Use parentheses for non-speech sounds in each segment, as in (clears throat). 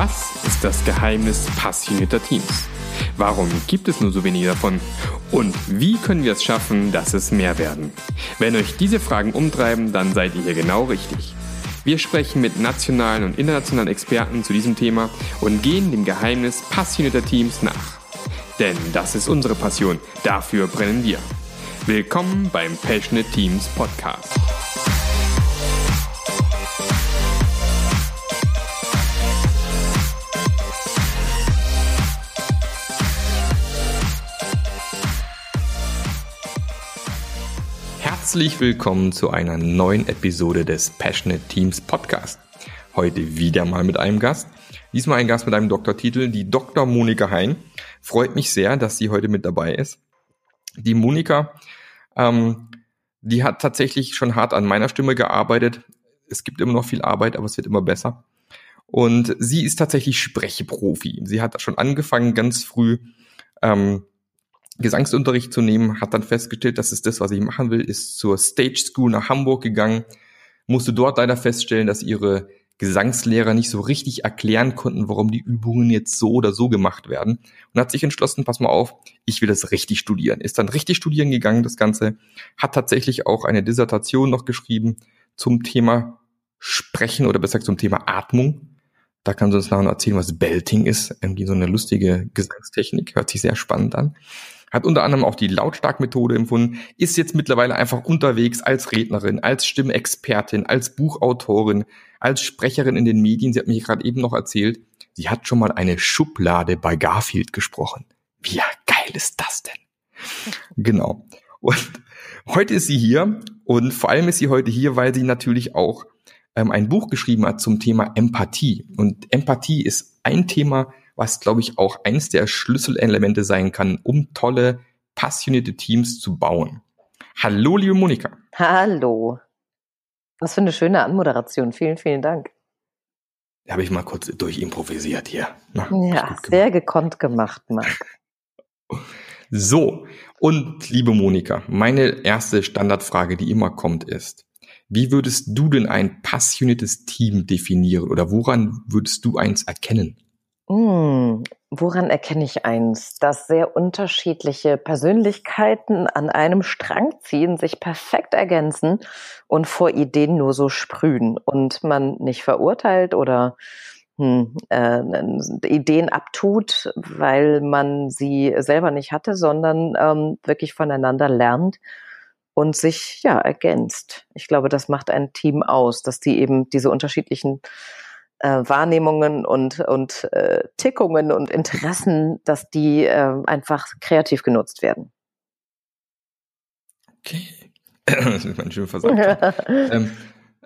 Was ist das Geheimnis passionierter Teams? Warum gibt es nur so wenige davon? Und wie können wir es schaffen, dass es mehr werden? Wenn euch diese Fragen umtreiben, dann seid ihr hier genau richtig. Wir sprechen mit nationalen und internationalen Experten zu diesem Thema und gehen dem Geheimnis passionierter Teams nach. Denn das ist unsere Passion, dafür brennen wir. Willkommen beim Passionate Teams Podcast. Herzlich willkommen zu einer neuen Episode des Passionate Teams Podcast. Heute wieder mal mit einem Gast. Diesmal ein Gast mit einem Doktortitel, die Dr. Monika Hein. Freut mich sehr, dass sie heute mit dabei ist. Die Monika, ähm, die hat tatsächlich schon hart an meiner Stimme gearbeitet. Es gibt immer noch viel Arbeit, aber es wird immer besser. Und sie ist tatsächlich Sprechprofi. Sie hat schon angefangen, ganz früh ähm, Gesangsunterricht zu nehmen, hat dann festgestellt, dass es das, was ich machen will, ist zur Stage School nach Hamburg gegangen, musste dort leider feststellen, dass ihre Gesangslehrer nicht so richtig erklären konnten, warum die Übungen jetzt so oder so gemacht werden und hat sich entschlossen, pass mal auf, ich will das richtig studieren. Ist dann richtig studieren gegangen, das Ganze, hat tatsächlich auch eine Dissertation noch geschrieben zum Thema Sprechen oder besser gesagt zum Thema Atmung. Da kann sie uns nachher erzählen, was Belting ist. Irgendwie so eine lustige Gesangstechnik, hört sich sehr spannend an hat unter anderem auch die Lautstark-Methode empfunden, ist jetzt mittlerweile einfach unterwegs als Rednerin, als Stimmexpertin, als Buchautorin, als Sprecherin in den Medien. Sie hat mich gerade eben noch erzählt, sie hat schon mal eine Schublade bei Garfield gesprochen. Wie geil ist das denn? Genau. Und heute ist sie hier und vor allem ist sie heute hier, weil sie natürlich auch ähm, ein Buch geschrieben hat zum Thema Empathie. Und Empathie ist ein Thema, was, glaube ich, auch eines der Schlüsselelemente sein kann, um tolle, passionierte Teams zu bauen. Hallo, liebe Monika. Hallo. Was für eine schöne Anmoderation. Vielen, vielen Dank. Da habe ich mal kurz durchimprovisiert hier. Na, ja, sehr gekonnt gemacht, Marc. (laughs) So, und liebe Monika, meine erste Standardfrage, die immer kommt, ist, wie würdest du denn ein passioniertes Team definieren oder woran würdest du eins erkennen? Hm, woran erkenne ich eins? Dass sehr unterschiedliche Persönlichkeiten an einem Strang ziehen, sich perfekt ergänzen und vor Ideen nur so sprühen und man nicht verurteilt oder hm, äh, Ideen abtut, weil man sie selber nicht hatte, sondern ähm, wirklich voneinander lernt und sich ja ergänzt. Ich glaube, das macht ein Team aus, dass die eben diese unterschiedlichen äh, Wahrnehmungen und, und äh, Tickungen und Interessen, dass die äh, einfach kreativ genutzt werden. Okay. (clears throat) das ist mein schön versagt. (laughs) ähm,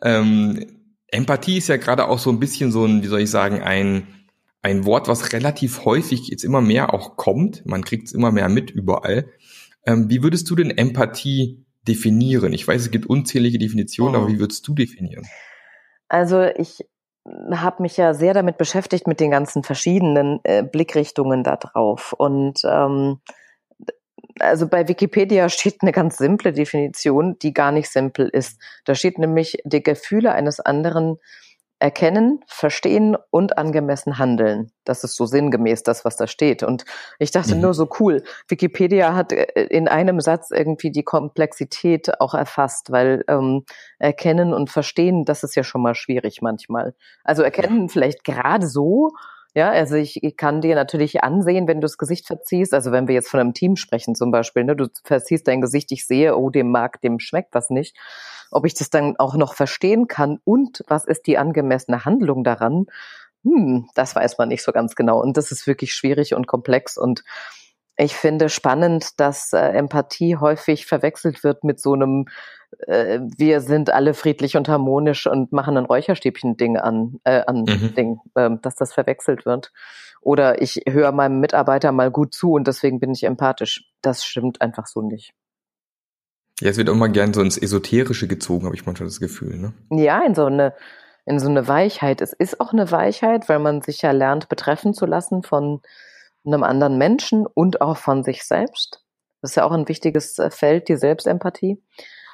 ähm, Empathie ist ja gerade auch so ein bisschen so ein, wie soll ich sagen, ein, ein Wort, was relativ häufig jetzt immer mehr auch kommt. Man kriegt es immer mehr mit überall. Ähm, wie würdest du denn Empathie definieren? Ich weiß, es gibt unzählige Definitionen, oh. aber wie würdest du definieren? Also ich habe mich ja sehr damit beschäftigt mit den ganzen verschiedenen äh, Blickrichtungen da drauf. Und ähm, also bei Wikipedia (laughs) steht eine ganz simple Definition, die gar nicht simpel ist. Da steht nämlich die Gefühle eines anderen erkennen, verstehen und angemessen handeln. Das ist so sinngemäß das, was da steht. Und ich dachte mhm. nur so cool. Wikipedia hat äh, in einem Satz irgendwie die Komplexität auch erfasst, weil ähm, erkennen und verstehen, das ist ja schon mal schwierig manchmal. Also erkennen vielleicht gerade so, ja, also ich, kann dir natürlich ansehen, wenn du das Gesicht verziehst, also wenn wir jetzt von einem Team sprechen zum Beispiel, ne, du verziehst dein Gesicht, ich sehe, oh, dem mag, dem schmeckt was nicht, ob ich das dann auch noch verstehen kann und was ist die angemessene Handlung daran, hm, das weiß man nicht so ganz genau. Und das ist wirklich schwierig und komplex und ich finde spannend, dass äh, Empathie häufig verwechselt wird mit so einem äh, wir sind alle friedlich und harmonisch und machen ein Räucherstäbchen-Ding an, äh, an mhm. Ding, äh, dass das verwechselt wird. Oder ich höre meinem Mitarbeiter mal gut zu und deswegen bin ich empathisch. Das stimmt einfach so nicht. Ja, es wird immer gern so ins Esoterische gezogen, habe ich manchmal das Gefühl, ne? Ja, in so eine, in so eine Weichheit. Es ist auch eine Weichheit, weil man sich ja lernt, betreffen zu lassen von einem anderen Menschen und auch von sich selbst. Das ist ja auch ein wichtiges äh, Feld, die Selbstempathie.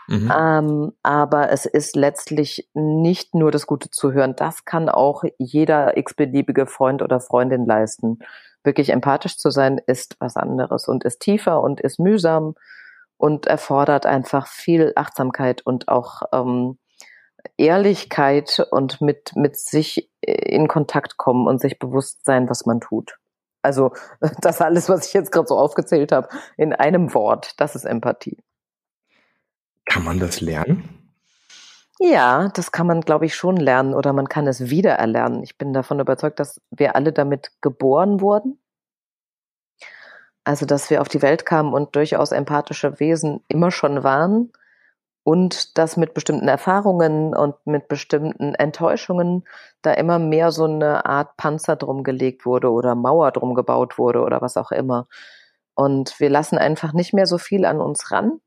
Mhm. Ähm, aber es ist letztlich nicht nur das gute Zuhören. Das kann auch jeder x-beliebige Freund oder Freundin leisten. Wirklich empathisch zu sein ist was anderes und ist tiefer und ist mühsam und erfordert einfach viel Achtsamkeit und auch ähm, Ehrlichkeit und mit, mit sich in Kontakt kommen und sich bewusst sein, was man tut. Also (laughs) das alles, was ich jetzt gerade so aufgezählt habe, in einem Wort, das ist Empathie. Kann man das lernen? Ja, das kann man, glaube ich, schon lernen oder man kann es wieder erlernen. Ich bin davon überzeugt, dass wir alle damit geboren wurden. Also, dass wir auf die Welt kamen und durchaus empathische Wesen immer schon waren und dass mit bestimmten Erfahrungen und mit bestimmten Enttäuschungen da immer mehr so eine Art Panzer drum gelegt wurde oder Mauer drum gebaut wurde oder was auch immer. Und wir lassen einfach nicht mehr so viel an uns ran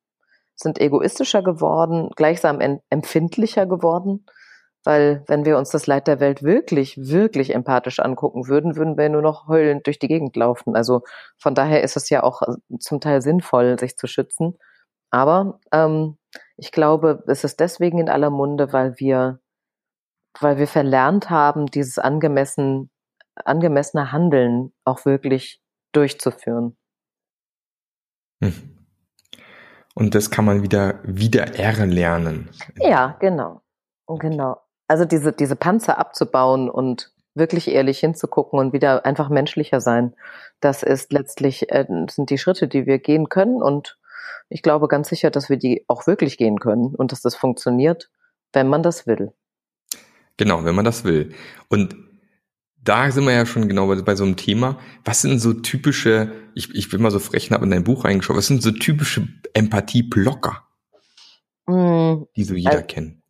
sind egoistischer geworden, gleichsam empfindlicher geworden, weil wenn wir uns das Leid der Welt wirklich, wirklich empathisch angucken würden, würden wir nur noch heulend durch die Gegend laufen. Also von daher ist es ja auch äh, zum Teil sinnvoll, sich zu schützen. Aber ähm, ich glaube, es ist deswegen in aller Munde, weil wir, weil wir verlernt haben, dieses angemessen, angemessene Handeln auch wirklich durchzuführen. Hm. Und das kann man wieder, wieder erlernen. Ja, genau. Genau. Also diese, diese Panzer abzubauen und wirklich ehrlich hinzugucken und wieder einfach menschlicher sein. Das ist letztlich, äh, sind die Schritte, die wir gehen können. Und ich glaube ganz sicher, dass wir die auch wirklich gehen können und dass das funktioniert, wenn man das will. Genau, wenn man das will. Und da sind wir ja schon genau bei, bei so einem Thema. Was sind so typische, ich, ich bin mal so frech und habe in dein Buch reingeschaut, was sind so typische Empathie-Blocker, mm, die so jeder also, kennt?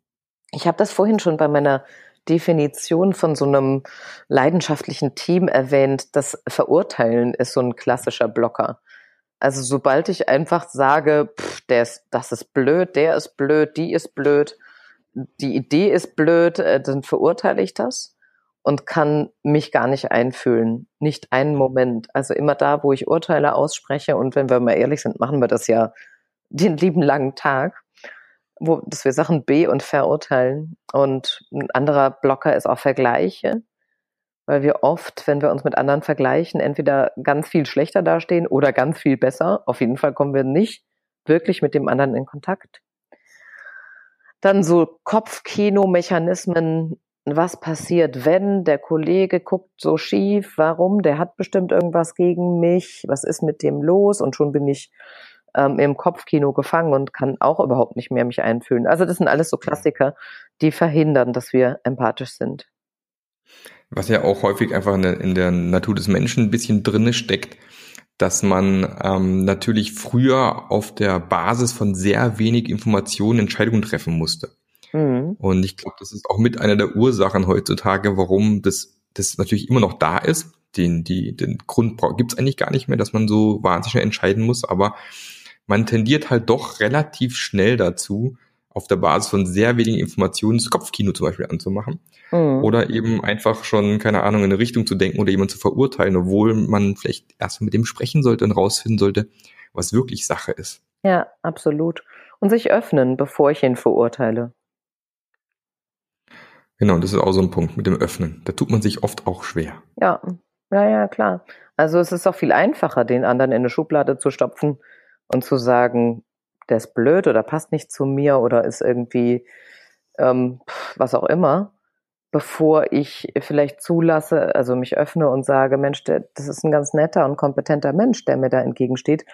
Ich habe das vorhin schon bei meiner Definition von so einem leidenschaftlichen Team erwähnt. Das Verurteilen ist so ein klassischer Blocker. Also sobald ich einfach sage, pff, der ist, das ist blöd, der ist blöd, die ist blöd, die Idee ist blöd, äh, dann verurteile ich das und kann mich gar nicht einfühlen. Nicht einen Moment. Also immer da, wo ich Urteile ausspreche und wenn wir mal ehrlich sind, machen wir das ja den lieben langen Tag, wo, dass wir Sachen be- und verurteilen. Und ein anderer Blocker ist auch Vergleiche, weil wir oft, wenn wir uns mit anderen vergleichen, entweder ganz viel schlechter dastehen oder ganz viel besser. Auf jeden Fall kommen wir nicht wirklich mit dem anderen in Kontakt. Dann so Kopfkino-Mechanismen, was passiert, wenn der Kollege guckt so schief, warum, der hat bestimmt irgendwas gegen mich, was ist mit dem los und schon bin ich ähm, im Kopfkino gefangen und kann auch überhaupt nicht mehr mich einfühlen. Also das sind alles so Klassiker, die verhindern, dass wir empathisch sind. Was ja auch häufig einfach in der, in der Natur des Menschen ein bisschen drinne steckt, dass man ähm, natürlich früher auf der Basis von sehr wenig Informationen Entscheidungen treffen musste. Mhm. Und ich glaube, das ist auch mit einer der Ursachen heutzutage, warum das, das natürlich immer noch da ist. Den, die, den Grund gibt es eigentlich gar nicht mehr, dass man so wahnsinnig schnell entscheiden muss, aber man tendiert halt doch relativ schnell dazu, auf der Basis von sehr wenigen Informationen das Kopfkino zum Beispiel anzumachen. Mhm. Oder eben einfach schon, keine Ahnung, in eine Richtung zu denken oder jemanden zu verurteilen, obwohl man vielleicht erst mit dem sprechen sollte und rausfinden sollte, was wirklich Sache ist. Ja, absolut. Und sich öffnen, bevor ich ihn verurteile. Genau, das ist auch so ein Punkt mit dem Öffnen. Da tut man sich oft auch schwer. Ja, ja, ja, klar. Also es ist auch viel einfacher, den anderen in eine Schublade zu stopfen und zu sagen, der ist blöd oder passt nicht zu mir oder ist irgendwie ähm, was auch immer, bevor ich vielleicht zulasse, also mich öffne und sage, Mensch, der, das ist ein ganz netter und kompetenter Mensch, der mir da entgegensteht.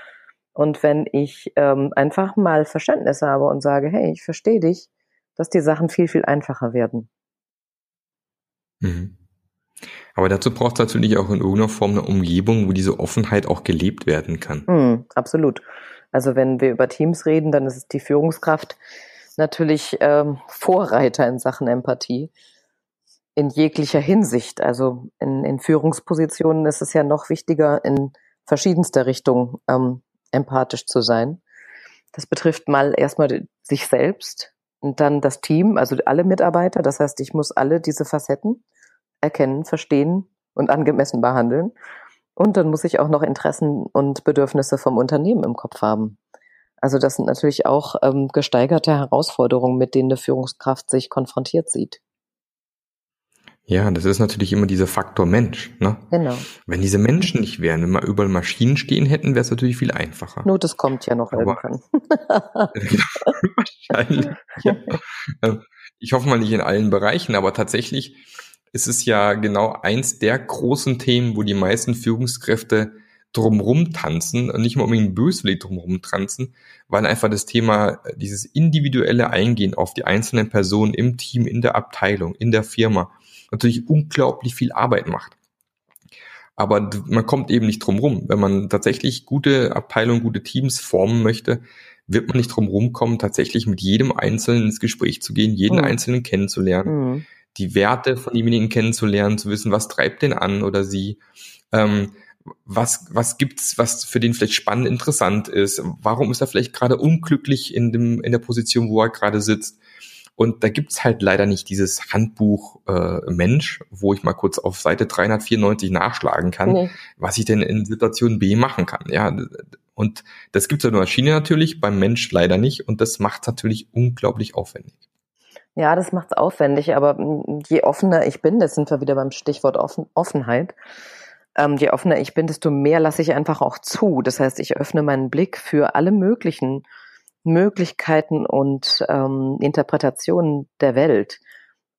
Und wenn ich ähm, einfach mal Verständnis habe und sage, hey, ich verstehe dich, dass die Sachen viel, viel einfacher werden. Mhm. Aber dazu braucht es natürlich auch in irgendeiner Form eine Umgebung, wo diese Offenheit auch gelebt werden kann. Mhm, absolut. Also wenn wir über Teams reden, dann ist die Führungskraft natürlich ähm, Vorreiter in Sachen Empathie in jeglicher Hinsicht. Also in, in Führungspositionen ist es ja noch wichtiger, in verschiedenster Richtung ähm, empathisch zu sein. Das betrifft mal erstmal sich selbst, und dann das Team, also alle Mitarbeiter. Das heißt, ich muss alle diese Facetten erkennen, verstehen und angemessen behandeln. Und dann muss ich auch noch Interessen und Bedürfnisse vom Unternehmen im Kopf haben. Also das sind natürlich auch ähm, gesteigerte Herausforderungen, mit denen eine Führungskraft sich konfrontiert sieht. Ja, das ist natürlich immer dieser Faktor Mensch. Ne? Genau. Wenn diese Menschen nicht wären, wenn wir überall Maschinen stehen hätten, wäre es natürlich viel einfacher. Nur das kommt ja noch Aber, irgendwann. (laughs) (laughs) wahrscheinlich. Ja. Ähm, ich hoffe mal nicht in allen Bereichen, aber tatsächlich ist es ja genau eins der großen Themen, wo die meisten Führungskräfte drumrum tanzen und nicht mal unbedingt böswillig drumrum tanzen, weil einfach das Thema, dieses individuelle Eingehen auf die einzelnen Personen im Team, in der Abteilung, in der Firma, natürlich unglaublich viel Arbeit macht. Aber man kommt eben nicht drum rum. Wenn man tatsächlich gute Abteilungen, gute Teams formen möchte, wird man nicht drum rumkommen, tatsächlich mit jedem Einzelnen ins Gespräch zu gehen, jeden mhm. Einzelnen kennenzulernen, mhm. Die Werte von demjenigen kennenzulernen, zu wissen, was treibt den an oder sie, ähm, was, was gibt's, was für den vielleicht spannend, interessant ist, warum ist er vielleicht gerade unglücklich in dem, in der Position, wo er gerade sitzt, und da gibt's halt leider nicht dieses Handbuch äh, Mensch, wo ich mal kurz auf Seite 394 nachschlagen kann, nee. was ich denn in Situation B machen kann. Ja, und das gibt's ja nur Maschine natürlich, beim Mensch leider nicht. Und das macht natürlich unglaublich aufwendig. Ja, das macht's aufwendig, aber je offener ich bin, das sind wir wieder beim Stichwort Offen Offenheit, ähm, je offener ich bin, desto mehr lasse ich einfach auch zu. Das heißt, ich öffne meinen Blick für alle möglichen Möglichkeiten und ähm, Interpretationen der Welt.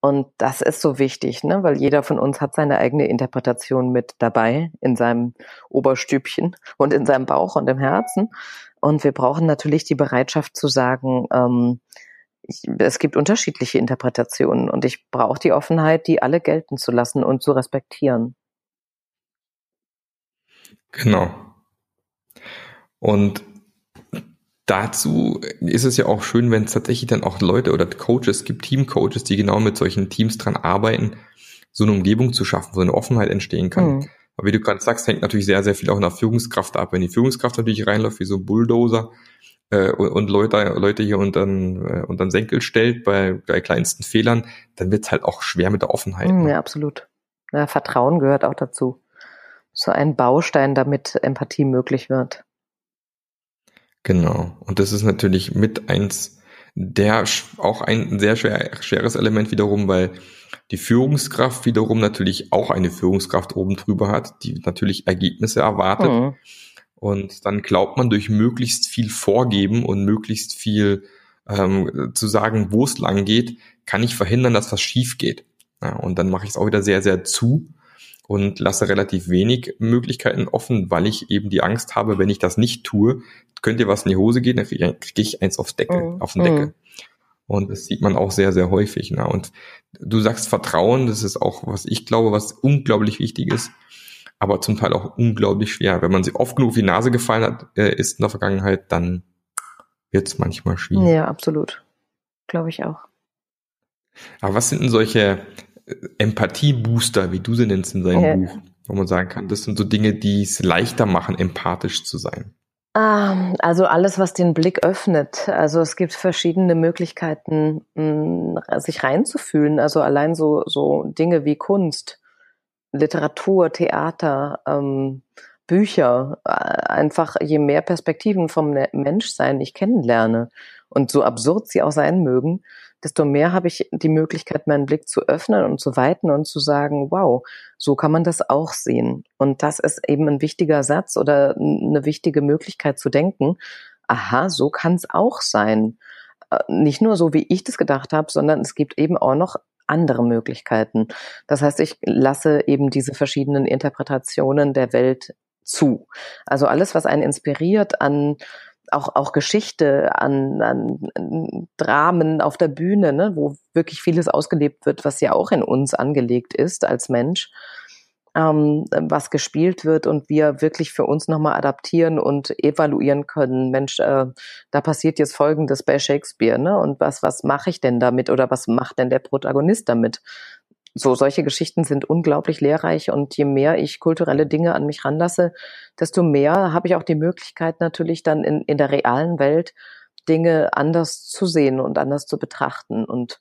Und das ist so wichtig, ne? weil jeder von uns hat seine eigene Interpretation mit dabei in seinem Oberstübchen und in seinem Bauch und im Herzen. Und wir brauchen natürlich die Bereitschaft zu sagen, ähm, es gibt unterschiedliche Interpretationen und ich brauche die Offenheit, die alle gelten zu lassen und zu respektieren. Genau. Und dazu ist es ja auch schön, wenn es tatsächlich dann auch Leute oder Coaches gibt, Teamcoaches, die genau mit solchen Teams dran arbeiten, so eine Umgebung zu schaffen, wo eine Offenheit entstehen kann. Mhm. Aber wie du gerade sagst, hängt natürlich sehr, sehr viel auch nach Führungskraft ab. Wenn die Führungskraft natürlich reinläuft wie so ein Bulldozer äh, und, Leute, Leute hier unter äh, den Senkel stellt bei, bei kleinsten Fehlern, dann wird es halt auch schwer mit der Offenheit. Mhm, ja, absolut. Ja, Vertrauen gehört auch dazu. So ein Baustein, damit Empathie möglich wird. Genau. Und das ist natürlich mit eins der auch ein sehr schwer, schweres Element wiederum, weil die Führungskraft wiederum natürlich auch eine Führungskraft oben drüber hat, die natürlich Ergebnisse erwartet. Mhm. Und dann glaubt man durch möglichst viel Vorgeben und möglichst viel ähm, zu sagen, wo es lang geht, kann ich verhindern, dass was schief geht. Ja, und dann mache ich es auch wieder sehr, sehr zu und lasse relativ wenig Möglichkeiten offen, weil ich eben die Angst habe, wenn ich das nicht tue, könnte was in die Hose gehen, dann kriege ich eins aufs Deckel, mhm. auf den Deckel. Mhm. Und das sieht man auch sehr, sehr häufig. Ne? Und du sagst Vertrauen, das ist auch, was ich glaube, was unglaublich wichtig ist, aber zum Teil auch unglaublich schwer. Wenn man sich oft genug auf die Nase gefallen hat, äh, ist in der Vergangenheit, dann wird es manchmal schwierig. Ja, absolut. Glaube ich auch. Aber was sind denn solche Empathie-Booster, wie du sie nennst in seinem ja. Buch, wo man sagen kann, das sind so Dinge, die es leichter machen, empathisch zu sein. Ähm, also alles, was den Blick öffnet. Also es gibt verschiedene Möglichkeiten, sich reinzufühlen. Also allein so, so Dinge wie Kunst, Literatur, Theater, ähm, Bücher. Äh, einfach je mehr Perspektiven vom Menschsein ich kennenlerne und so absurd sie auch sein mögen, desto mehr habe ich die Möglichkeit, meinen Blick zu öffnen und zu weiten und zu sagen, wow, so kann man das auch sehen. Und das ist eben ein wichtiger Satz oder eine wichtige Möglichkeit zu denken. Aha, so kann es auch sein. Äh, nicht nur so, wie ich das gedacht habe, sondern es gibt eben auch noch andere Möglichkeiten. Das heißt, ich lasse eben diese verschiedenen Interpretationen der Welt zu. Also alles, was einen inspiriert an auch, auch Geschichte, an, an Dramen auf der Bühne, ne, wo wirklich vieles ausgelebt wird, was ja auch in uns angelegt ist als Mensch, ähm, was gespielt wird und wir wirklich für uns nochmal adaptieren und evaluieren können. Mensch, äh, da passiert jetzt Folgendes bei Shakespeare, ne? Und was, was mache ich denn damit oder was macht denn der Protagonist damit? so solche Geschichten sind unglaublich lehrreich und je mehr ich kulturelle Dinge an mich ranlasse, desto mehr habe ich auch die Möglichkeit natürlich dann in, in der realen Welt Dinge anders zu sehen und anders zu betrachten. Und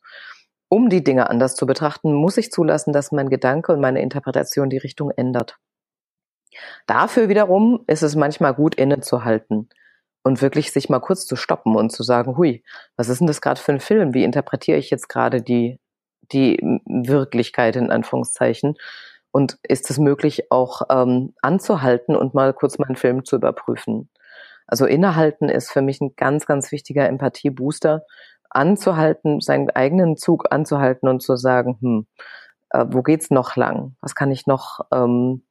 um die Dinge anders zu betrachten, muss ich zulassen, dass mein Gedanke und meine Interpretation die Richtung ändert. Dafür wiederum ist es manchmal gut innezuhalten und wirklich sich mal kurz zu stoppen und zu sagen, hui, was ist denn das gerade für ein Film? Wie interpretiere ich jetzt gerade die, die Wirklichkeit in Anführungszeichen? Und ist es möglich, auch ähm, anzuhalten und mal kurz meinen Film zu überprüfen? Also innehalten ist für mich ein ganz, ganz wichtiger Empathiebooster, anzuhalten, seinen eigenen Zug anzuhalten und zu sagen, hm, äh, wo geht's noch lang? Was kann ich noch, ähm,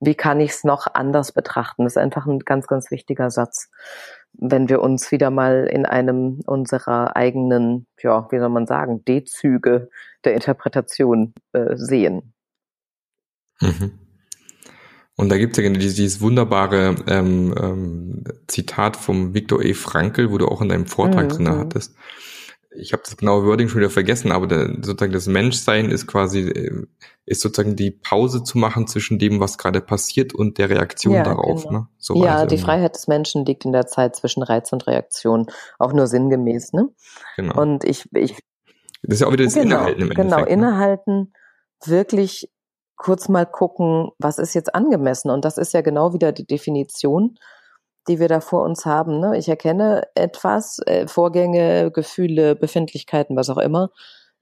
wie kann ich es noch anders betrachten? Das ist einfach ein ganz, ganz wichtiger Satz. Wenn wir uns wieder mal in einem unserer eigenen, ja, wie soll man sagen, D-Züge der Interpretation äh, sehen. Mhm. Und da gibt es ja dieses, dieses wunderbare ähm, ähm, Zitat vom Viktor E. Frankl, wo du auch in deinem Vortrag mhm. drin hattest ich habe das genaue Wording schon wieder vergessen, aber der, sozusagen das Menschsein ist quasi, äh, ist sozusagen die Pause zu machen zwischen dem, was gerade passiert und der Reaktion ja, darauf. Genau. Ne? So ja, die Freiheit des Menschen liegt in der Zeit zwischen Reiz und Reaktion, auch nur sinngemäß. Ne? Genau. Und ich, ich das ist ja auch wieder das genau, Innehalten im Genau, Endeffekt, ne? innehalten, wirklich kurz mal gucken, was ist jetzt angemessen. Und das ist ja genau wieder die Definition die wir da vor uns haben. Ne? Ich erkenne etwas, äh, Vorgänge, Gefühle, Befindlichkeiten, was auch immer.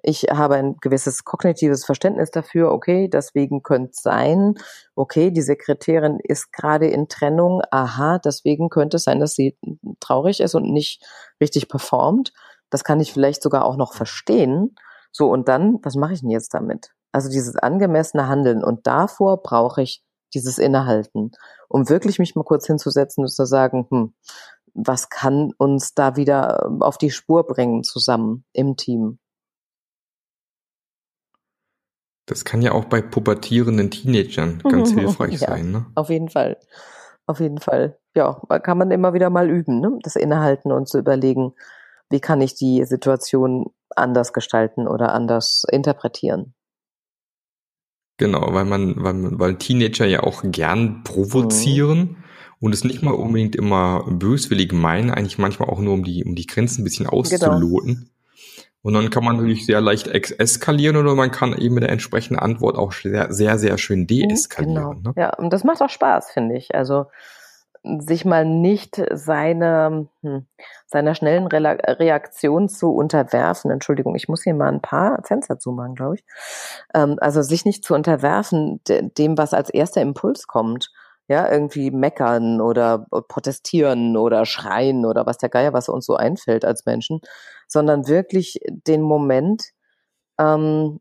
Ich habe ein gewisses kognitives Verständnis dafür, okay, deswegen könnte es sein, okay, die Sekretärin ist gerade in Trennung, aha, deswegen könnte es sein, dass sie traurig ist und nicht richtig performt. Das kann ich vielleicht sogar auch noch verstehen. So, und dann, was mache ich denn jetzt damit? Also dieses angemessene Handeln. Und davor brauche ich dieses Innehalten, um wirklich mich mal kurz hinzusetzen und zu sagen, hm, was kann uns da wieder ähm, auf die Spur bringen zusammen im Team? Das kann ja auch bei pubertierenden Teenagern (laughs) ganz hilfreich ja, sein. Ne? Auf jeden Fall. Auf jeden Fall. Ja, kann man immer wieder mal üben, ne? das Innehalten und zu überlegen, wie kann ich die Situation anders gestalten oder anders interpretieren. Genau, weil man, weil, weil Teenager ja auch gern provozieren mhm. und es nicht mal unbedingt immer böswillig meinen, eigentlich manchmal auch nur um die, um die Grenzen ein bisschen genau. auszuloten. Genau. Und dann kann man natürlich sehr leicht eskalieren oder man kann eben mit der entsprechenden Antwort auch sehr, sehr, sehr schön mhm, deeskalieren. Genau. Ne? Ja, und das macht auch Spaß, finde ich. Also sich mal nicht seine, hm, seiner schnellen Re Reaktion zu unterwerfen. Entschuldigung, ich muss hier mal ein paar Fenster zumachen, glaube ich. Ähm, also sich nicht zu unterwerfen dem, was als erster Impuls kommt. Ja, irgendwie meckern oder protestieren oder schreien oder was der Geier, was uns so einfällt als Menschen, sondern wirklich den Moment ähm,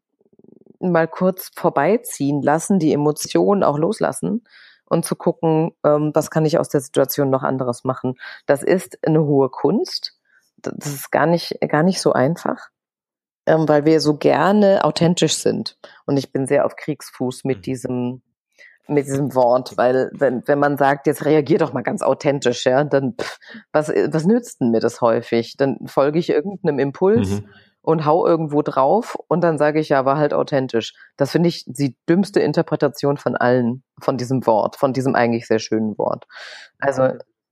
mal kurz vorbeiziehen lassen, die Emotionen auch loslassen und zu gucken, ähm, was kann ich aus der Situation noch anderes machen. Das ist eine hohe Kunst. Das ist gar nicht, gar nicht so einfach, ähm, weil wir so gerne authentisch sind. Und ich bin sehr auf Kriegsfuß mit mhm. diesem, mit diesem Wort, weil wenn, wenn man sagt, jetzt reagier doch mal ganz authentisch, ja, dann pff, was, was nützt denn mir das häufig? Dann folge ich irgendeinem Impuls mhm und hau irgendwo drauf und dann sage ich ja, war halt authentisch. Das finde ich die dümmste Interpretation von allen, von diesem Wort, von diesem eigentlich sehr schönen Wort. Also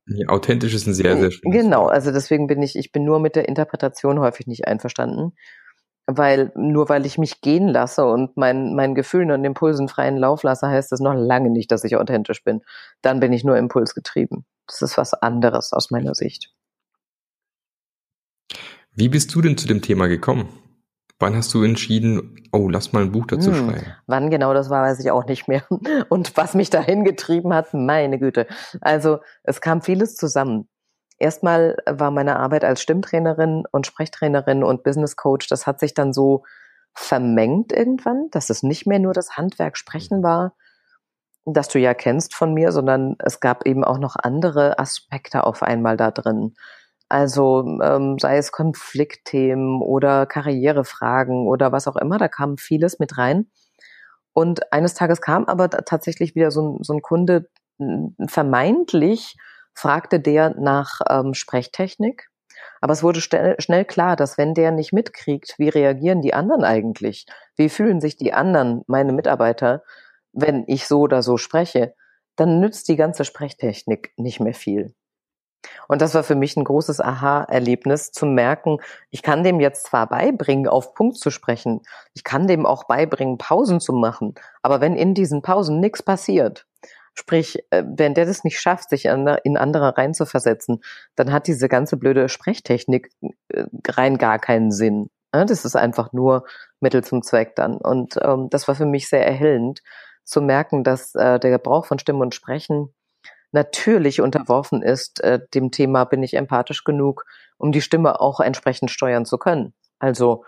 ja, authentisch ist ein sehr, sehr schönes Genau, also deswegen bin ich, ich bin nur mit der Interpretation häufig nicht einverstanden. Weil, nur weil ich mich gehen lasse und mein, meinen Gefühlen und Impulsen freien Lauf lasse, heißt das noch lange nicht, dass ich authentisch bin. Dann bin ich nur impulsgetrieben. Das ist was anderes aus meiner Sicht. Wie bist du denn zu dem Thema gekommen? Wann hast du entschieden, oh, lass mal ein Buch dazu hm, schreiben? Wann genau das war, weiß ich auch nicht mehr. (laughs) Und was mich dahin getrieben hat, meine Güte. Also es kam vieles zusammen. Erstmal war meine Arbeit als Stimmtrainerin und Sprechtrainerin und Business Coach, das hat sich dann so vermengt irgendwann, dass es nicht mehr nur das Handwerk Sprechen war, das du ja kennst von mir, sondern es gab eben auch noch andere Aspekte auf einmal da drin. Also ähm, sei es Konfliktthemen oder Karrierefragen oder was auch immer, da kam vieles mit rein. Und eines Tages kam aber tatsächlich wieder so ein, so ein Kunde, vermeintlich fragte der nach ähm, Sprechtechnik. Aber es wurde schnell, schnell klar, dass wenn der nicht mitkriegt, wie reagieren die anderen eigentlich, wie fühlen sich die anderen, meine Mitarbeiter, wenn ich so oder so spreche, dann nützt die ganze Sprechtechnik nicht mehr viel. Und das war für mich ein großes Aha-Erlebnis, zu merken, ich kann dem jetzt zwar beibringen, auf Punkt zu sprechen, ich kann dem auch beibringen, Pausen zu machen, aber wenn in diesen Pausen nichts passiert, Sprich, äh, wenn der das nicht schafft, sich in andere reinzuversetzen, dann hat diese ganze blöde Sprechtechnik äh, rein gar keinen Sinn. Das ist einfach nur Mittel zum Zweck dann. Und ähm, das war für mich sehr erhellend, zu merken, dass äh, der Gebrauch von Stimme und Sprechen natürlich unterworfen ist äh, dem Thema, bin ich empathisch genug, um die Stimme auch entsprechend steuern zu können. Also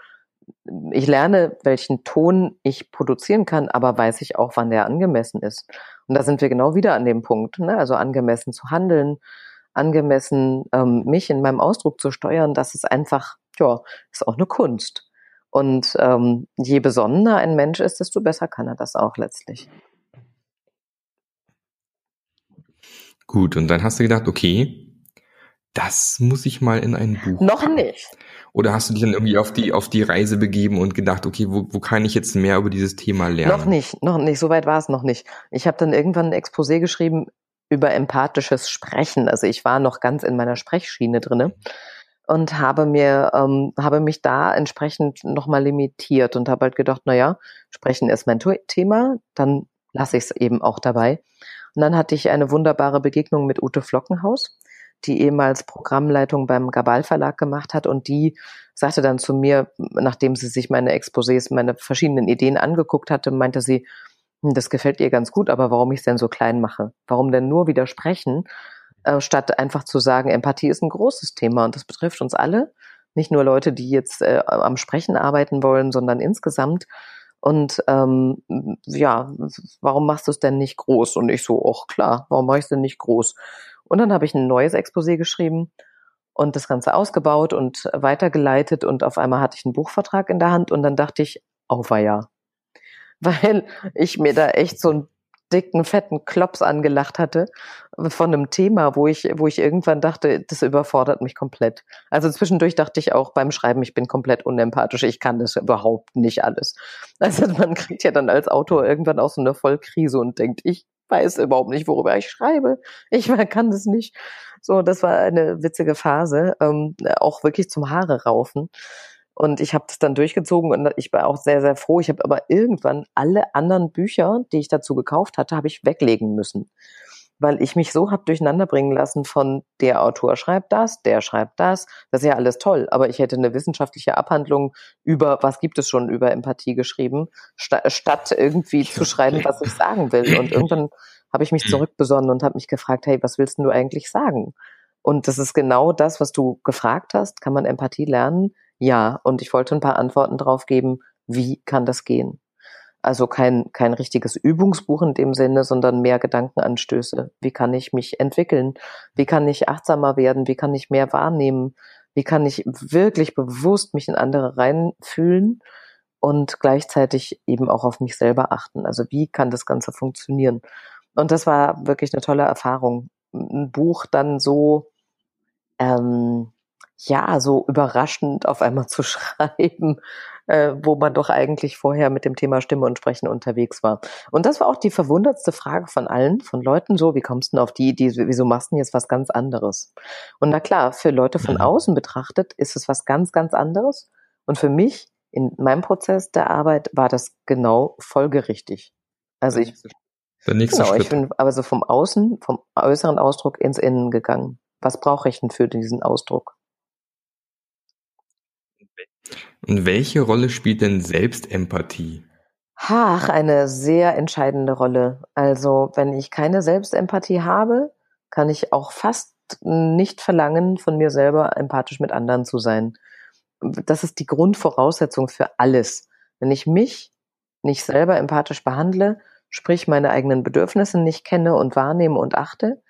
ich lerne, welchen Ton ich produzieren kann, aber weiß ich auch, wann der angemessen ist. Und da sind wir genau wieder an dem Punkt. Ne? Also angemessen zu handeln, angemessen ähm, mich in meinem Ausdruck zu steuern, das ist einfach, ja, ist auch eine Kunst. Und ähm, je besonnener ein Mensch ist, desto besser kann er das auch letztlich. Gut, und dann hast du gedacht, okay, das muss ich mal in ein Buch. Noch packen. nicht. Oder hast du dich dann irgendwie auf die, auf die Reise begeben und gedacht, okay, wo, wo kann ich jetzt mehr über dieses Thema lernen? Noch nicht, noch nicht, so weit war es noch nicht. Ich habe dann irgendwann ein Exposé geschrieben über empathisches Sprechen. Also ich war noch ganz in meiner Sprechschiene drinne und habe mir, ähm, habe mich da entsprechend nochmal limitiert und habe halt gedacht, na ja, Sprechen ist mein Thema, dann lasse ich es eben auch dabei. Und dann hatte ich eine wunderbare Begegnung mit Ute Flockenhaus die ehemals Programmleitung beim Gabal Verlag gemacht hat und die sagte dann zu mir, nachdem sie sich meine Exposés, meine verschiedenen Ideen angeguckt hatte, meinte sie, hm, das gefällt ihr ganz gut, aber warum ich es denn so klein mache? Warum denn nur widersprechen, äh, statt einfach zu sagen, Empathie ist ein großes Thema und das betrifft uns alle, nicht nur Leute, die jetzt äh, am Sprechen arbeiten wollen, sondern insgesamt. Und ähm, ja, warum machst du es denn nicht groß? Und ich so, ach klar, warum mache ich es denn nicht groß? Und dann habe ich ein neues Exposé geschrieben und das Ganze ausgebaut und weitergeleitet und auf einmal hatte ich einen Buchvertrag in der Hand und dann dachte ich, auweia. (laughs) Weil ich mir da echt so einen dicken, fetten Klops angelacht hatte von einem Thema, wo ich, wo ich irgendwann dachte, das überfordert mich komplett. Also zwischendurch dachte ich auch beim Schreiben, ich bin komplett unempathisch, ich kann das überhaupt nicht alles. Also (laughs) man kriegt ja dann als Autor irgendwann auch so eine Vollkrise und denkt, ich weiß überhaupt nicht, worüber ich schreibe. Ich (laughs) kann das nicht. So, das war eine witzige Phase, ähm, auch wirklich zum Haare raufen. Und ich habe das dann durchgezogen und ich war auch sehr, sehr froh. Ich habe aber irgendwann alle anderen Bücher, die ich dazu gekauft hatte, habe ich weglegen müssen weil ich mich so hab durcheinander bringen lassen von der Autor schreibt das, der schreibt das. Das ist ja alles toll, aber ich hätte eine wissenschaftliche Abhandlung über, was gibt es schon über Empathie geschrieben, sta statt irgendwie zu schreiben, was ich sagen will. Und irgendwann habe ich mich zurückbesonnen und habe mich gefragt, hey, was willst du eigentlich sagen? Und das ist genau das, was du gefragt hast. Kann man Empathie lernen? Ja. Und ich wollte ein paar Antworten drauf geben. Wie kann das gehen? Also kein, kein richtiges Übungsbuch in dem Sinne, sondern mehr Gedankenanstöße. Wie kann ich mich entwickeln? Wie kann ich achtsamer werden? Wie kann ich mehr wahrnehmen? Wie kann ich wirklich bewusst mich in andere reinfühlen und gleichzeitig eben auch auf mich selber achten? Also wie kann das Ganze funktionieren? Und das war wirklich eine tolle Erfahrung. Ein Buch dann so, ähm, ja, so überraschend auf einmal zu (laughs) schreiben, äh, wo man doch eigentlich vorher mit dem Thema Stimme und Sprechen unterwegs war. Und das war auch die verwundertste Frage von allen, von Leuten so, wie kommst du denn auf die Idee, wieso machst du denn jetzt was ganz anderes? Und na klar, für Leute von mhm. außen betrachtet ist es was ganz, ganz anderes. Und für mich in meinem Prozess der Arbeit war das genau folgerichtig. Also ich, der nächste genau, Schritt. ich bin aber so vom Außen, vom äußeren Ausdruck ins Innen gegangen. Was brauche ich denn für diesen Ausdruck? Und welche Rolle spielt denn Selbstempathie? Ach, eine sehr entscheidende Rolle. Also, wenn ich keine Selbstempathie habe, kann ich auch fast nicht verlangen, von mir selber empathisch mit anderen zu sein. Das ist die Grundvoraussetzung für alles. Wenn ich mich nicht selber empathisch behandle, sprich meine eigenen Bedürfnisse nicht kenne und wahrnehme und achte,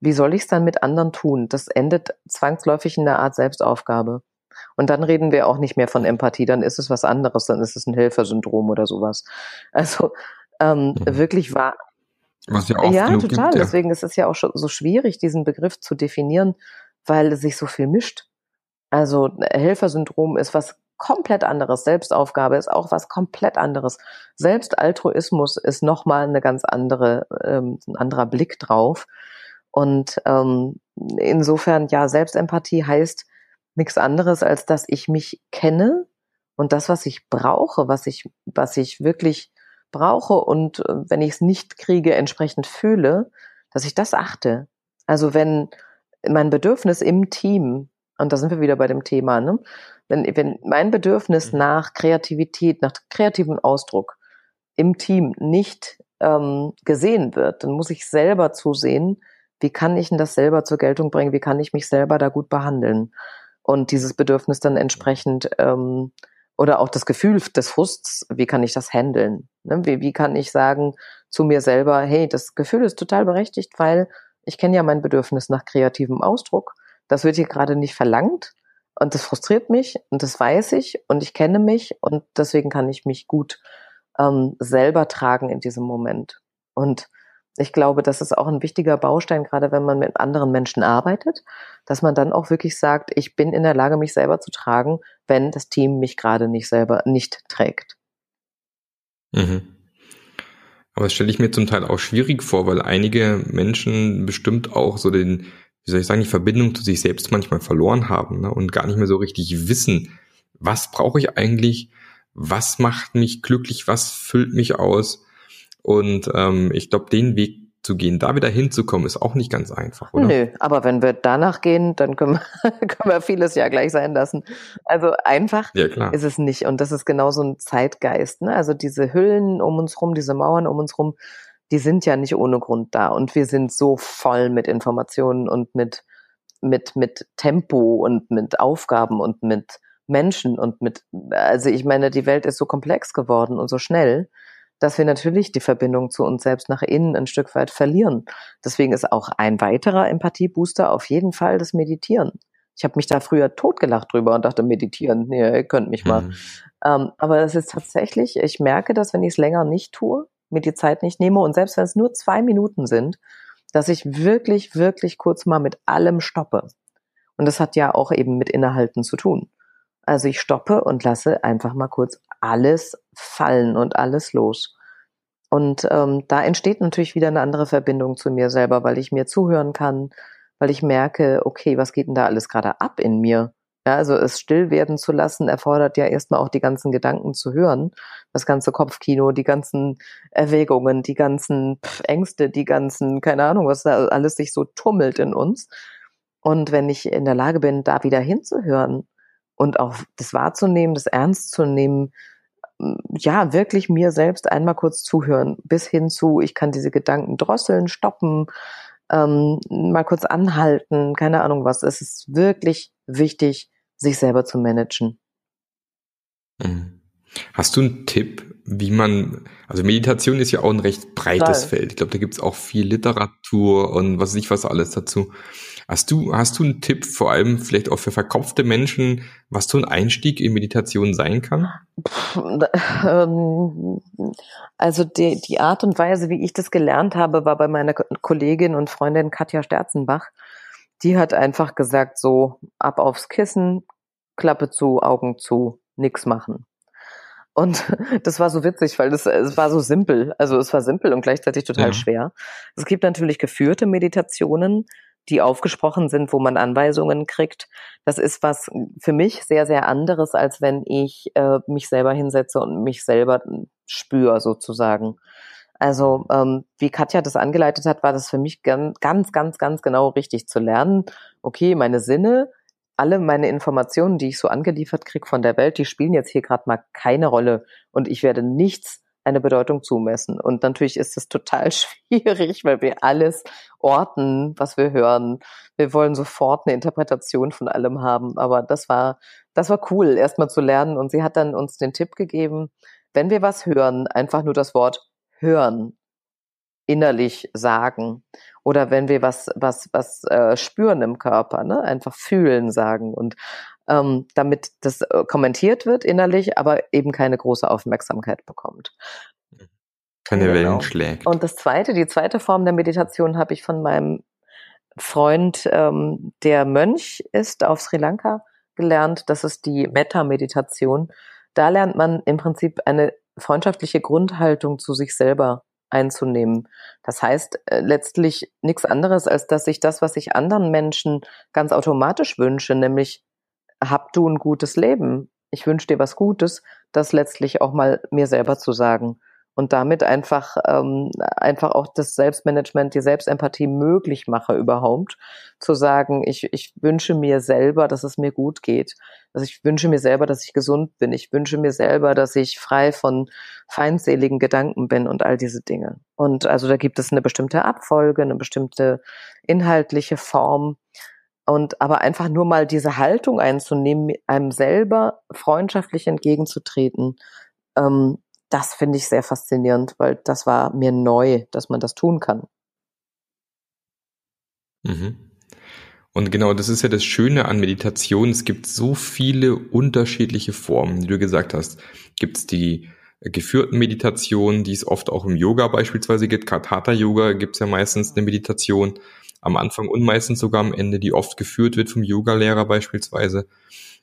wie soll ich es dann mit anderen tun? Das endet zwangsläufig in einer Art Selbstaufgabe. Und dann reden wir auch nicht mehr von Empathie, dann ist es was anderes, dann ist es ein Helfersyndrom oder sowas. (laughs) Also ähm, mhm. wirklich wahr. Was ja auch ja, total. Gibt, ja. Deswegen ist es ja auch schon so schwierig, diesen Begriff zu definieren, weil sich so viel mischt. Also Helfersyndrom ist was komplett anderes. Selbstaufgabe ist auch was komplett anderes. Selbstaltruismus ist nochmal eine ganz andere, ähm, ein anderer Blick drauf. Und ähm, insofern, ja, Selbstempathie heißt, nichts anderes, als dass ich mich kenne und das, was ich brauche, was ich, was ich wirklich brauche und äh, wenn ich es nicht kriege, entsprechend fühle, dass ich das achte. Also wenn mein Bedürfnis im Team, und da sind wir wieder bei dem Thema, ne? wenn, wenn mein Bedürfnis mhm. nach Kreativität, nach kreativem Ausdruck im Team nicht ähm, gesehen wird, dann muss ich selber zusehen, wie kann ich denn das selber zur Geltung bringen, wie kann ich mich selber da gut behandeln und dieses Bedürfnis dann entsprechend ähm, oder auch das Gefühl des Frusts, wie kann ich das handeln? Ne? Wie, wie kann ich sagen zu mir selber, hey, das Gefühl ist total berechtigt, weil ich kenne ja mein Bedürfnis nach kreativem Ausdruck. Das wird hier gerade nicht verlangt und das frustriert mich und das weiß ich und ich kenne mich und deswegen kann ich mich gut ähm, selber tragen in diesem Moment. Und ich glaube, das ist auch ein wichtiger Baustein, gerade wenn man mit anderen Menschen arbeitet, dass man dann auch wirklich sagt, ich bin in der Lage, mich selber zu tragen, wenn das Team mich gerade nicht selber nicht trägt. Mhm. Aber das stelle ich mir zum Teil auch schwierig vor, weil einige Menschen bestimmt auch so den, wie soll ich sagen, die Verbindung zu sich selbst manchmal verloren haben ne, und gar nicht mehr so richtig wissen, was brauche ich eigentlich, was macht mich glücklich, was füllt mich aus und ähm, ich glaube, den Weg zu gehen, da wieder hinzukommen, ist auch nicht ganz einfach, oder? Nö, aber wenn wir danach gehen, dann können wir, (laughs) können wir vieles ja gleich sein lassen. Also einfach ja, ist es nicht. Und das ist genau so ein Zeitgeist. Ne? Also diese Hüllen um uns rum, diese Mauern um uns rum, die sind ja nicht ohne Grund da. Und wir sind so voll mit Informationen und mit, mit, mit Tempo und mit Aufgaben und mit Menschen und mit, also ich meine, die Welt ist so komplex geworden und so schnell dass wir natürlich die Verbindung zu uns selbst nach innen ein Stück weit verlieren. Deswegen ist auch ein weiterer Empathiebooster auf jeden Fall das Meditieren. Ich habe mich da früher totgelacht drüber und dachte, meditieren, nee, ihr könnt mich mal. Mhm. Ähm, aber das ist tatsächlich, ich merke, dass wenn ich es länger nicht tue, mir die Zeit nicht nehme und selbst wenn es nur zwei Minuten sind, dass ich wirklich, wirklich kurz mal mit allem stoppe. Und das hat ja auch eben mit Innehalten zu tun. Also ich stoppe und lasse einfach mal kurz alles fallen und alles los. Und ähm, da entsteht natürlich wieder eine andere Verbindung zu mir selber, weil ich mir zuhören kann, weil ich merke, okay, was geht denn da alles gerade ab in mir? Ja, also es still werden zu lassen, erfordert ja erstmal auch die ganzen Gedanken zu hören, das ganze Kopfkino, die ganzen Erwägungen, die ganzen Ängste, die ganzen, keine Ahnung, was da alles sich so tummelt in uns. Und wenn ich in der Lage bin, da wieder hinzuhören und auch das wahrzunehmen, das ernst zu nehmen, ja, wirklich mir selbst einmal kurz zuhören, bis hin zu, ich kann diese Gedanken drosseln, stoppen, ähm, mal kurz anhalten, keine Ahnung was. Es ist wirklich wichtig, sich selber zu managen. Mhm. Hast du einen Tipp, wie man, also Meditation ist ja auch ein recht breites Total. Feld. Ich glaube, da gibt es auch viel Literatur und was weiß ich was alles dazu. Hast du, hast du einen Tipp, vor allem vielleicht auch für verkopfte Menschen, was so ein Einstieg in Meditation sein kann? Ähm, also die, die Art und Weise, wie ich das gelernt habe, war bei meiner Kollegin und Freundin Katja Sterzenbach. Die hat einfach gesagt, so ab aufs Kissen, Klappe zu, Augen zu, nix machen. Und (laughs) das war so witzig, weil das, es war so simpel. Also es war simpel und gleichzeitig total ja. schwer. Es gibt natürlich geführte Meditationen, die aufgesprochen sind, wo man Anweisungen kriegt. Das ist was für mich sehr, sehr anderes, als wenn ich äh, mich selber hinsetze und mich selber spüre sozusagen. Also ähm, wie Katja das angeleitet hat, war das für mich ganz, ganz, ganz, ganz genau richtig zu lernen. Okay, meine Sinne, alle meine Informationen, die ich so angeliefert kriege von der Welt, die spielen jetzt hier gerade mal keine Rolle und ich werde nichts eine Bedeutung zumessen. Und natürlich ist es total (laughs) schwierig, weil wir alles orten, was wir hören. Wir wollen sofort eine Interpretation von allem haben. Aber das war, das war cool, erstmal zu lernen. Und sie hat dann uns den Tipp gegeben, wenn wir was hören, einfach nur das Wort hören innerlich sagen oder wenn wir was was was äh, spüren im Körper, ne, einfach fühlen sagen und ähm, damit das äh, kommentiert wird innerlich, aber eben keine große Aufmerksamkeit bekommt. Keine genau. Wellen schlägt. Und das zweite, die zweite Form der Meditation habe ich von meinem Freund, ähm, der Mönch ist auf Sri Lanka gelernt. Das ist die Metta-Meditation. Da lernt man im Prinzip eine freundschaftliche Grundhaltung zu sich selber einzunehmen. Das heißt äh, letztlich nichts anderes, als dass ich das, was ich anderen Menschen ganz automatisch wünsche, nämlich hab du ein gutes Leben. Ich wünsche dir was Gutes, das letztlich auch mal mir selber zu sagen. Und damit einfach ähm, einfach auch das Selbstmanagement, die Selbstempathie möglich mache überhaupt, zu sagen, ich, ich wünsche mir selber, dass es mir gut geht. Also ich wünsche mir selber, dass ich gesund bin. Ich wünsche mir selber, dass ich frei von feindseligen Gedanken bin und all diese Dinge. Und also da gibt es eine bestimmte Abfolge, eine bestimmte inhaltliche Form. Und aber einfach nur mal diese Haltung einzunehmen, einem selber freundschaftlich entgegenzutreten, ähm, das finde ich sehr faszinierend, weil das war mir neu, dass man das tun kann. Mhm. Und genau, das ist ja das Schöne an Meditation. Es gibt so viele unterschiedliche Formen, wie du gesagt hast. Gibt es die geführten Meditationen, die es oft auch im Yoga beispielsweise gibt. Katata Yoga gibt es ja meistens eine Meditation am Anfang und meistens sogar am Ende, die oft geführt wird vom Yogalehrer beispielsweise.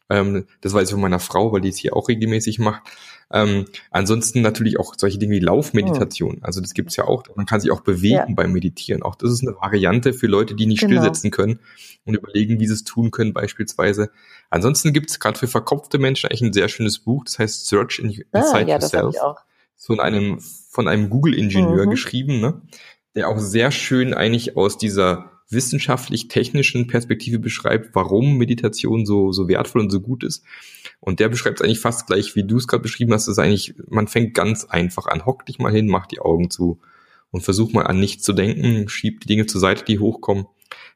Ähm, das weiß ich von meiner Frau, weil die es hier auch regelmäßig macht. Ähm, ansonsten natürlich auch solche Dinge wie Laufmeditation. Oh. Also das gibt's ja auch. Man kann sich auch bewegen ja. beim Meditieren. Auch das ist eine Variante für Leute, die nicht genau. stillsetzen können und überlegen, wie sie es tun können beispielsweise. Ansonsten gibt's gerade für verkopfte Menschen eigentlich ein sehr schönes Buch. Das heißt Search in, ah, Inside ja, Yourself. Von einem, von einem Google-Ingenieur mhm. geschrieben, ne? der auch sehr schön eigentlich aus dieser wissenschaftlich-technischen Perspektive beschreibt, warum Meditation so, so wertvoll und so gut ist. Und der beschreibt es eigentlich fast gleich, wie du es gerade beschrieben hast, ist eigentlich, man fängt ganz einfach an. Hock dich mal hin, mach die Augen zu und versuch mal an nichts zu denken, schieb die Dinge zur Seite, die hochkommen.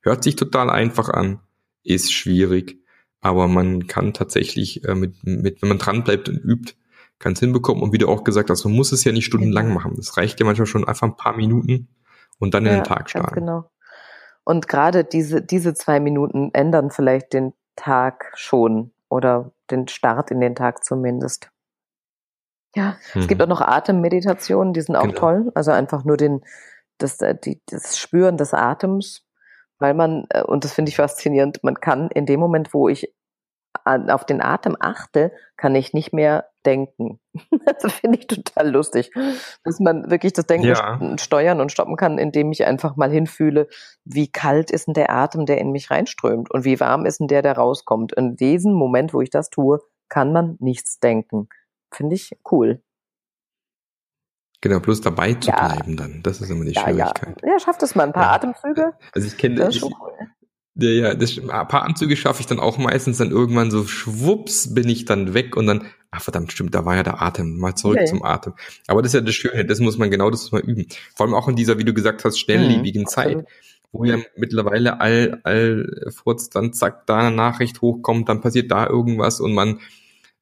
Hört sich total einfach an, ist schwierig, aber man kann tatsächlich äh, mit, mit, wenn man dran bleibt und übt, kann es hinbekommen. Und wie du auch gesagt hast, man muss es ja nicht stundenlang machen. Das reicht ja manchmal schon einfach ein paar Minuten und dann ja, in den Tag starten. Genau. Und gerade diese, diese zwei Minuten ändern vielleicht den Tag schon oder den Start in den Tag zumindest. Ja, mhm. es gibt mhm. auch noch Atemmeditationen, die sind auch genau. toll. Also einfach nur den, das, äh, die, das Spüren des Atems, weil man, äh, und das finde ich faszinierend, man kann in dem Moment, wo ich auf den Atem achte, kann ich nicht mehr denken. (laughs) Das finde ich total lustig, dass man wirklich das Denken ja. steuern und stoppen kann, indem ich einfach mal hinfühle, wie kalt ist denn der Atem, der in mich reinströmt und wie warm ist denn der, der rauskommt. In diesem Moment, wo ich das tue, kann man nichts denken. Finde ich cool. Genau, bloß dabei zu ja. bleiben dann. Das ist immer die ja, Schwierigkeit. Ja. ja, schafft es mal ein paar. Atemzüge. Also ich kenne das. Ich, cool. Ja, ja, das, ein paar Anzüge schaffe ich dann auch meistens, dann irgendwann so schwupps bin ich dann weg und dann, ach verdammt, stimmt, da war ja der Atem, mal zurück okay. zum Atem. Aber das ist ja das Schöne, das muss man genau, das muss man üben. Vor allem auch in dieser, wie du gesagt hast, schnelllebigen mhm. Zeit, wo ja mittlerweile all, all Furz dann zack, da eine Nachricht hochkommt, dann passiert da irgendwas und man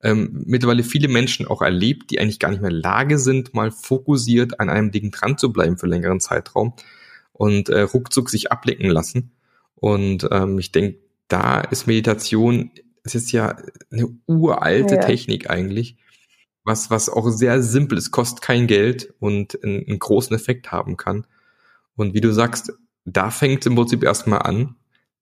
ähm, mittlerweile viele Menschen auch erlebt, die eigentlich gar nicht mehr in der Lage sind, mal fokussiert an einem Ding dran zu bleiben für längeren Zeitraum und äh, ruckzuck sich ablenken lassen. Und ähm, ich denke, da ist Meditation, es ist ja eine uralte ja. Technik eigentlich, was, was auch sehr simpel ist, kostet kein Geld und einen, einen großen Effekt haben kann. Und wie du sagst, da fängt es im Prinzip erstmal an,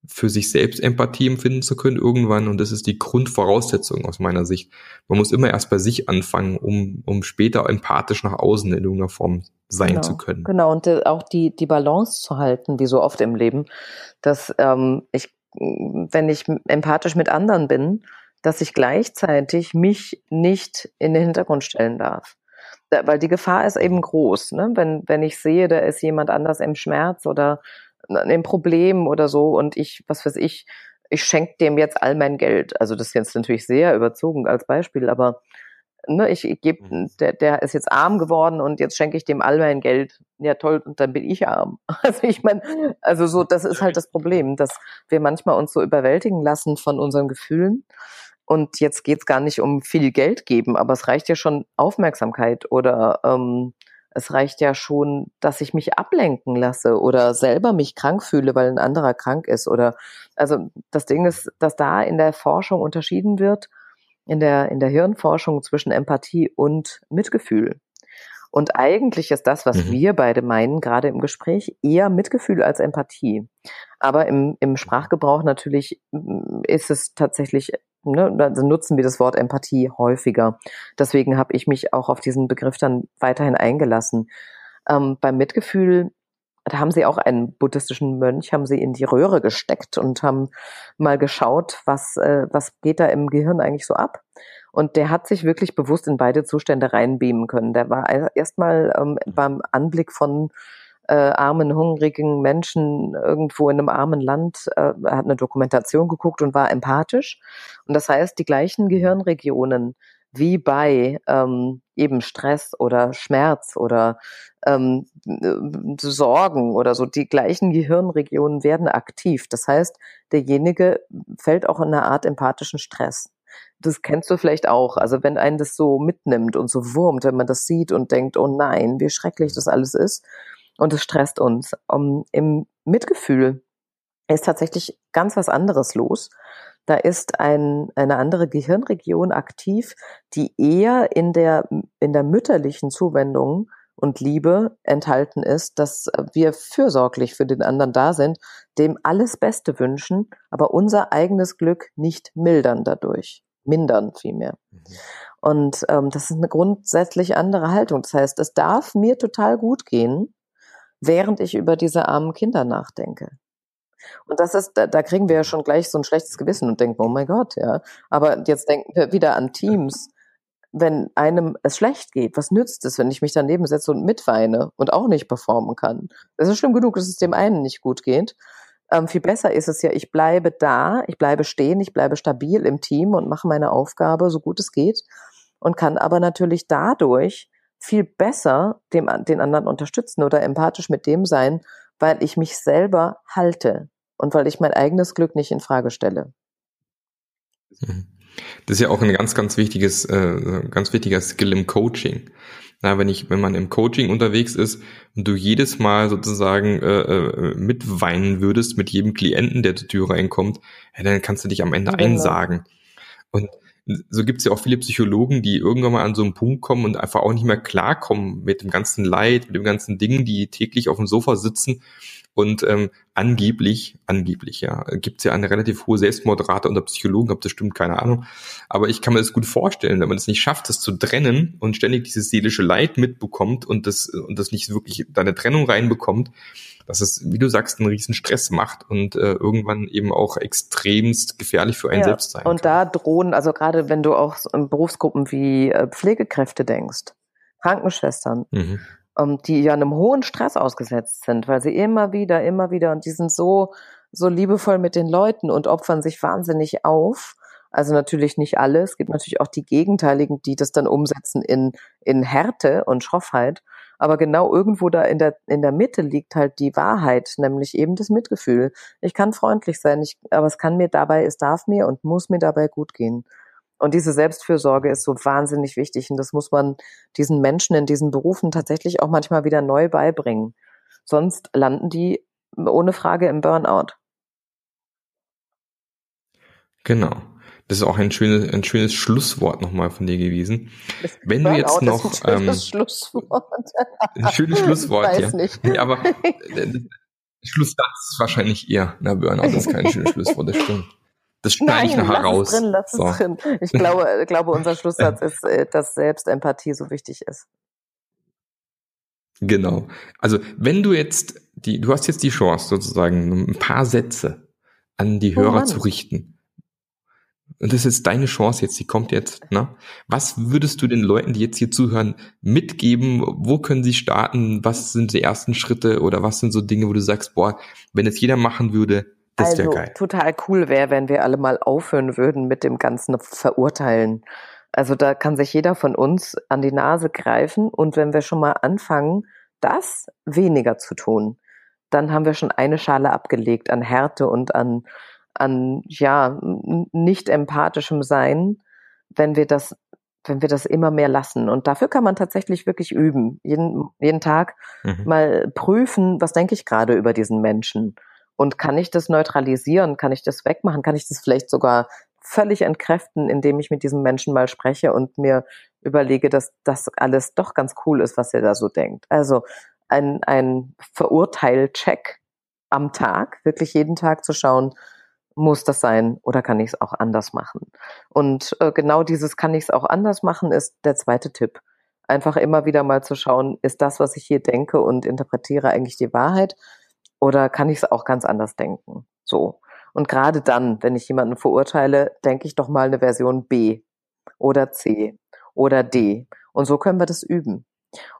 für sich selbst Empathie empfinden zu können irgendwann. Und das ist die Grundvoraussetzung aus meiner Sicht. Man muss immer erst bei sich anfangen, um, um später empathisch nach außen in irgendeiner Form sein genau, zu können. Genau, und äh, auch die, die Balance zu halten, wie so oft im Leben, dass ähm, ich, wenn ich empathisch mit anderen bin, dass ich gleichzeitig mich nicht in den Hintergrund stellen darf. Da, weil die Gefahr ist eben groß, ne? wenn, wenn ich sehe, da ist jemand anders im Schmerz oder im Problem oder so und ich, was weiß ich, ich schenke dem jetzt all mein Geld. Also das ist jetzt natürlich sehr überzogen als Beispiel, aber ne, ich, ich gebe, mhm. der, der ist jetzt arm geworden und jetzt schenke ich dem all mein Geld. Ja, toll, und dann bin ich arm. (laughs) Also ich meine, also so, das ist halt das Problem, dass wir manchmal uns so überwältigen lassen von unseren Gefühlen. Und jetzt geht's gar nicht um viel Geld geben, aber es reicht ja schon Aufmerksamkeit oder ähm, es reicht ja schon, dass ich mich ablenken lasse oder selber mich krank fühle, weil ein anderer krank ist. Oder also das Ding ist, dass da in der Forschung unterschieden wird in der, in der Hirnforschung zwischen Empathie und Mitgefühl. Und eigentlich ist das, was mhm. wir beide meinen, gerade im Gespräch, eher Mitgefühl als Empathie. Aber im, im Sprachgebrauch natürlich mm, ist es tatsächlich, ne, also nutzen wir das Wort Empathie häufiger. Deswegen habe ich mich auch auf diesen Begriff dann weiterhin eingelassen. Ähm, beim Mitgefühl da haben sie auch einen buddhistischen Mönch, haben sie in die Röhre gesteckt und haben mal geschaut, was, äh, was geht da im Gehirn eigentlich so ab. Und der hat sich wirklich bewusst in beide Zustände reinbeamen können. Der war erstmal ähm, beim Anblick von äh, armen, hungrigen Menschen irgendwo in einem armen Land, äh, er hat eine Dokumentation geguckt und war empathisch. Und das heißt, die gleichen Gehirnregionen wie bei ähm, eben Stress oder Schmerz oder ähm, Sorgen oder so, die gleichen Gehirnregionen werden aktiv. Das heißt, derjenige fällt auch in eine Art empathischen Stress. Das kennst du vielleicht auch. Also wenn einen das so mitnimmt und so wurmt, wenn man das sieht und denkt, oh nein, wie schrecklich das alles ist. Und es stresst uns. Um, Im Mitgefühl ist tatsächlich ganz was anderes los. Da ist ein, eine andere Gehirnregion aktiv, die eher in der, in der mütterlichen Zuwendung und Liebe enthalten ist, dass wir fürsorglich für den anderen da sind, dem alles Beste wünschen, aber unser eigenes Glück nicht mildern dadurch, mindern vielmehr. Mhm. Und ähm, das ist eine grundsätzlich andere Haltung. Das heißt, es darf mir total gut gehen, während ich über diese armen Kinder nachdenke. Und das ist, da, da kriegen wir ja schon gleich so ein schlechtes Gewissen und denken, oh mein Gott, ja. Aber jetzt denken wir wieder an Teams. Wenn einem es schlecht geht, was nützt es, wenn ich mich daneben setze und mitweine und auch nicht performen kann? Es ist schlimm genug, dass es dem einen nicht gut geht. Ähm, viel besser ist es ja, ich bleibe da, ich bleibe stehen, ich bleibe stabil im Team und mache meine Aufgabe so gut es geht und kann aber natürlich dadurch viel besser dem, den anderen unterstützen oder empathisch mit dem sein, weil ich mich selber halte und weil ich mein eigenes Glück nicht in Frage stelle. Mhm. Das ist ja auch ein ganz, ganz wichtiges, äh, ganz wichtiger Skill im Coaching. Na, wenn ich, wenn man im Coaching unterwegs ist und du jedes Mal sozusagen äh, äh, mitweinen würdest mit jedem Klienten, der zur Tür reinkommt, ja, dann kannst du dich am Ende genau. einsagen. Und so gibt es ja auch viele Psychologen, die irgendwann mal an so einen Punkt kommen und einfach auch nicht mehr klarkommen mit dem ganzen Leid, mit dem ganzen Ding, die täglich auf dem Sofa sitzen und ähm, angeblich, angeblich, ja, gibt es ja eine relativ hohe Selbstmordrate unter Psychologen, ob das stimmt, keine Ahnung. Aber ich kann mir das gut vorstellen, wenn man es nicht schafft, das zu trennen und ständig dieses seelische Leid mitbekommt und das, und das nicht wirklich da eine Trennung reinbekommt, dass es, wie du sagst, einen riesen Stress macht und äh, irgendwann eben auch extremst gefährlich für einen ja, selbst sein Und kann. da drohen, also gerade wenn du auch in Berufsgruppen wie äh, Pflegekräfte denkst, Krankenschwestern, mhm. Ähm, die ja einem hohen Stress ausgesetzt sind, weil sie immer wieder, immer wieder, und die sind so, so liebevoll mit den Leuten und opfern sich wahnsinnig auf. Also natürlich nicht alle. Es gibt natürlich auch die Gegenteiligen, die das dann umsetzen in, in Härte und Schroffheit. Aber genau irgendwo da in der, in der Mitte liegt halt die Wahrheit, nämlich eben das Mitgefühl. Ich kann freundlich sein, ich, aber es kann mir dabei, es darf mir und muss mir dabei gut gehen. Und diese Selbstfürsorge ist so wahnsinnig wichtig. Und das muss man diesen Menschen in diesen Berufen tatsächlich auch manchmal wieder neu beibringen. Sonst landen die ohne Frage im Burnout. Genau. Das ist auch ein schönes, ein schönes Schlusswort nochmal von dir gewesen. Das Wenn du jetzt noch. Ist ein schönes ähm, Schlusswort. Ein schönes Schlusswort, ich weiß ja. Nicht. Nee, aber äh, Schlusssatz ist wahrscheinlich eher. Na, Burnout ist kein schönes Schlusswort, das stimmt. Das schneide ich nachher raus. Drin, lass so. es drin. (laughs) Ich glaube, glaube, unser Schlusssatz ist, äh, dass Selbstempathie so wichtig ist. Genau. Also, wenn du jetzt die, du hast jetzt die Chance, sozusagen ein paar Sätze an die oh Hörer oh zu richten und das ist deine Chance jetzt, die kommt jetzt. Ne? Was würdest du den Leuten, die jetzt hier zuhören, mitgeben? Wo können sie starten? Was sind die ersten Schritte oder was sind so Dinge, wo du sagst, boah, wenn es jeder machen würde, das also, geil. Total cool wäre, wenn wir alle mal aufhören würden mit dem ganzen Verurteilen. Also da kann sich jeder von uns an die Nase greifen und wenn wir schon mal anfangen, das weniger zu tun, dann haben wir schon eine Schale abgelegt an Härte und an an ja nicht empathischem Sein, wenn wir das wenn wir das immer mehr lassen. Und dafür kann man tatsächlich wirklich üben. Jeden, jeden Tag mhm. mal prüfen, was denke ich gerade über diesen Menschen? Und kann ich das neutralisieren? Kann ich das wegmachen? Kann ich das vielleicht sogar völlig entkräften, indem ich mit diesem Menschen mal spreche und mir überlege, dass das alles doch ganz cool ist, was er da so denkt. Also ein, ein Verurteil-Check am Tag, wirklich jeden Tag zu schauen, muss das sein oder kann ich es auch anders machen? Und äh, genau dieses kann ich es auch anders machen ist der zweite Tipp. Einfach immer wieder mal zu schauen, ist das, was ich hier denke und interpretiere, eigentlich die Wahrheit oder kann ich es auch ganz anders denken? So. Und gerade dann, wenn ich jemanden verurteile, denke ich doch mal eine Version B oder C oder D. Und so können wir das üben.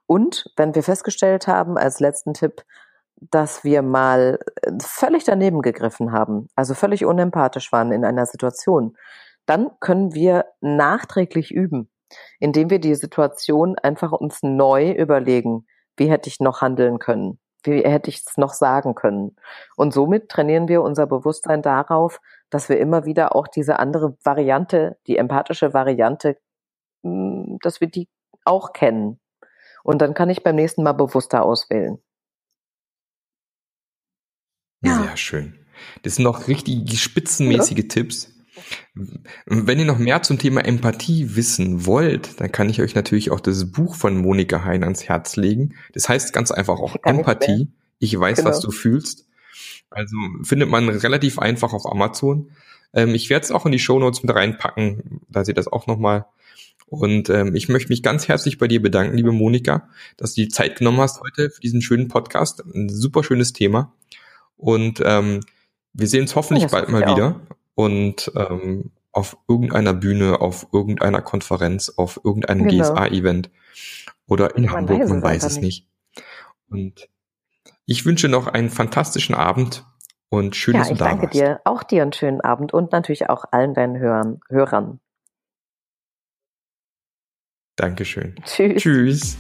Und wenn wir festgestellt haben, als letzten Tipp, dass wir mal äh, völlig daneben gegriffen haben, also völlig unempathisch waren in einer Situation, dann können wir nachträglich üben, indem wir die Situation einfach uns neu überlegen, wie hätte ich noch handeln können, wie hätte ich es noch sagen können. Und somit trainieren wir unser Bewusstsein darauf, dass wir immer wieder auch diese andere Variante, die empathische Variante, hm, dass wir die auch kennen. Und dann kann ich beim nächsten Mal bewusster auswählen. Ja. Sehr schön. Das sind noch richtig spitzenmäßige ja. Tipps. Wenn ihr noch mehr zum Thema Empathie wissen wollt, dann kann ich euch natürlich auch das Buch von Monika Hein ans Herz legen. Das heißt ganz einfach auch Empathie. Ich weiß, genau. was du fühlst. Also findet man relativ einfach auf Amazon. Ähm, ich werde es auch in die Show Notes mit reinpacken, da seht ihr das auch nochmal. Und ähm, ich möchte mich ganz herzlich bei dir bedanken, liebe Monika, dass du die Zeit genommen hast heute für diesen schönen Podcast. Ein super schönes Thema. Und ähm, wir sehen uns hoffentlich ja, bald mal wieder. Und ähm, auf irgendeiner Bühne, auf irgendeiner Konferenz, auf irgendeinem genau. GSA-Event oder in man Hamburg, weiß man weiß es nicht. nicht. Und ich wünsche noch einen fantastischen Abend und schön, ja, dass du da warst. Ich danke dir. Auch dir einen schönen Abend und natürlich auch allen deinen Hörern. Hörern. Dankeschön. Tschüss. Tschüss.